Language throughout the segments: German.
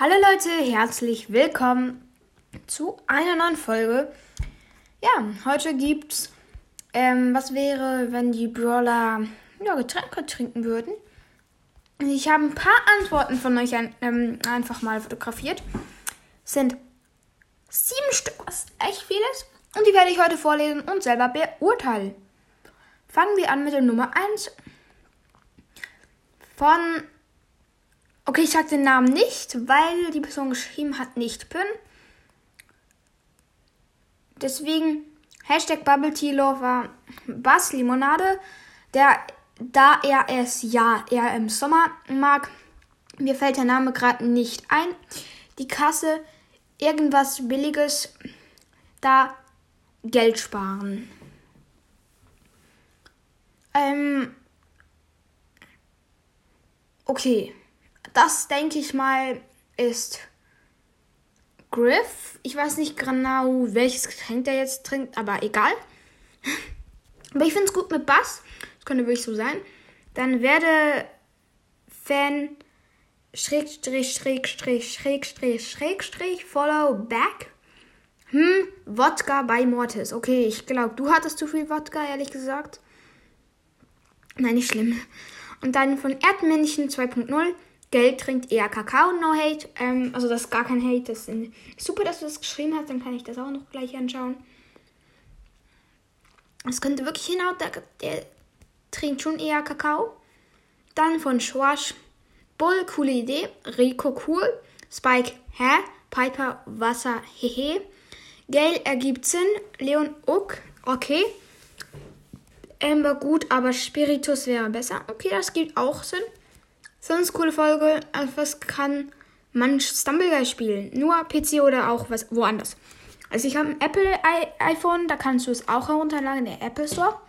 Hallo Leute, herzlich willkommen zu einer neuen Folge. Ja, heute gibt's, ähm, was wäre, wenn die Brawler ja, Getränke trinken würden. Ich habe ein paar Antworten von euch ein, ähm, einfach mal fotografiert. Es sind sieben Stück, was echt viel ist. Und die werde ich heute vorlesen und selber beurteilen. Fangen wir an mit der Nummer 1 von Okay, ich sag den Namen nicht, weil die Person geschrieben hat, nicht Pin. Deswegen Hashtag Bubble Tea Lover Bass Limonade, der, da er es ja eher im Sommer mag. Mir fällt der Name gerade nicht ein. Die Kasse, irgendwas Billiges, da Geld sparen. Ähm, okay. Das denke ich mal ist Griff. Ich weiß nicht genau, welches Getränk der jetzt trinkt, aber egal. aber ich finde es gut mit Bass. Das könnte wirklich so sein. Dann werde Fan Schrägstrich, Schrägstrich, Schrägstrich, Schrägstrich, Follow Back. Hm, Wodka bei Mortis. Okay, ich glaube, du hattest zu viel Wodka, ehrlich gesagt. Nein, nicht schlimm. Und dann von Erdmännchen 2.0. Geld trinkt eher Kakao, no hate. Ähm, also das ist gar kein Hate. Das ist super, dass du das geschrieben hast. Dann kann ich das auch noch gleich anschauen. Es könnte wirklich hinhauen. Der, der, trinkt schon eher Kakao. Dann von Schwash. Bull, coole Idee. Rico, cool. Spike, hä? Piper, Wasser, hehe. Gail ergibt Sinn. Leon, ok, okay. Amber, gut, aber Spiritus wäre besser. Okay, das gibt auch Sinn. Sonst coole Folge. Auf was kann man Stumbleguy spielen? Nur PC oder auch was woanders? Also ich habe ein Apple iPhone, da kannst du es auch herunterladen, der Apple Store.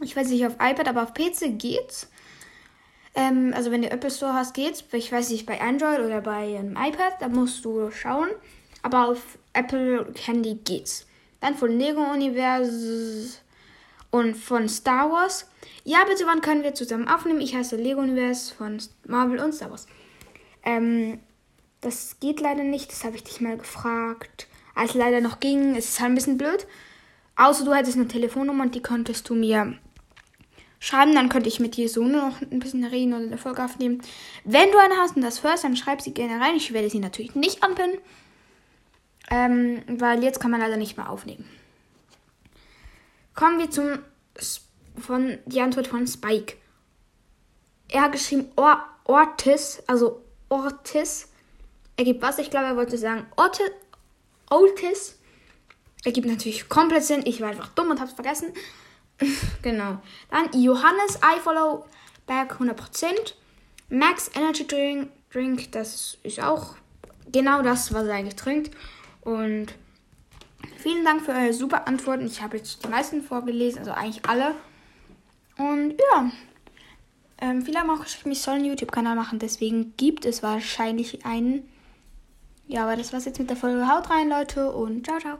Ich weiß nicht auf iPad, aber auf PC geht's. Ähm, also wenn du Apple Store hast, geht's. Ich weiß nicht, bei Android oder bei einem iPad, da musst du schauen. Aber auf Apple Handy geht's. Dann von Lego Universe und von Star Wars. Ja, bitte, wann können wir zusammen aufnehmen? Ich heiße Lego Universe von Marvel und Star Wars. Ähm, das geht leider nicht, das habe ich dich mal gefragt. Als leider noch ging, es ist halt ein bisschen blöd. Außer du hättest eine Telefonnummer und die könntest du mir schreiben, dann könnte ich mit dir so nur noch ein bisschen reden oder eine Folge aufnehmen. Wenn du eine hast und das hörst, dann schreib sie gerne rein. Ich werde sie natürlich nicht anpinnen. Ähm, weil jetzt kann man leider nicht mehr aufnehmen. Kommen wir zum von die Antwort von Spike. Er hat geschrieben Or Ortis, also Ortis. Er gibt was? Ich glaube, er wollte sagen Ortis. Otis. Er gibt natürlich komplett Sinn. Ich war einfach dumm und hab's vergessen. genau. Dann Johannes, I follow back 100%. Max Energy Drink, Drink, das ist auch genau das, was er eigentlich trinkt. Und Vielen Dank für eure super Antworten. Ich habe jetzt die meisten vorgelesen, also eigentlich alle. Und ja, ähm, viele haben auch geschrieben, ich soll einen YouTube-Kanal machen. Deswegen gibt es wahrscheinlich einen. Ja, aber das war's jetzt mit der Folge. Haut rein, Leute, und ciao, ciao.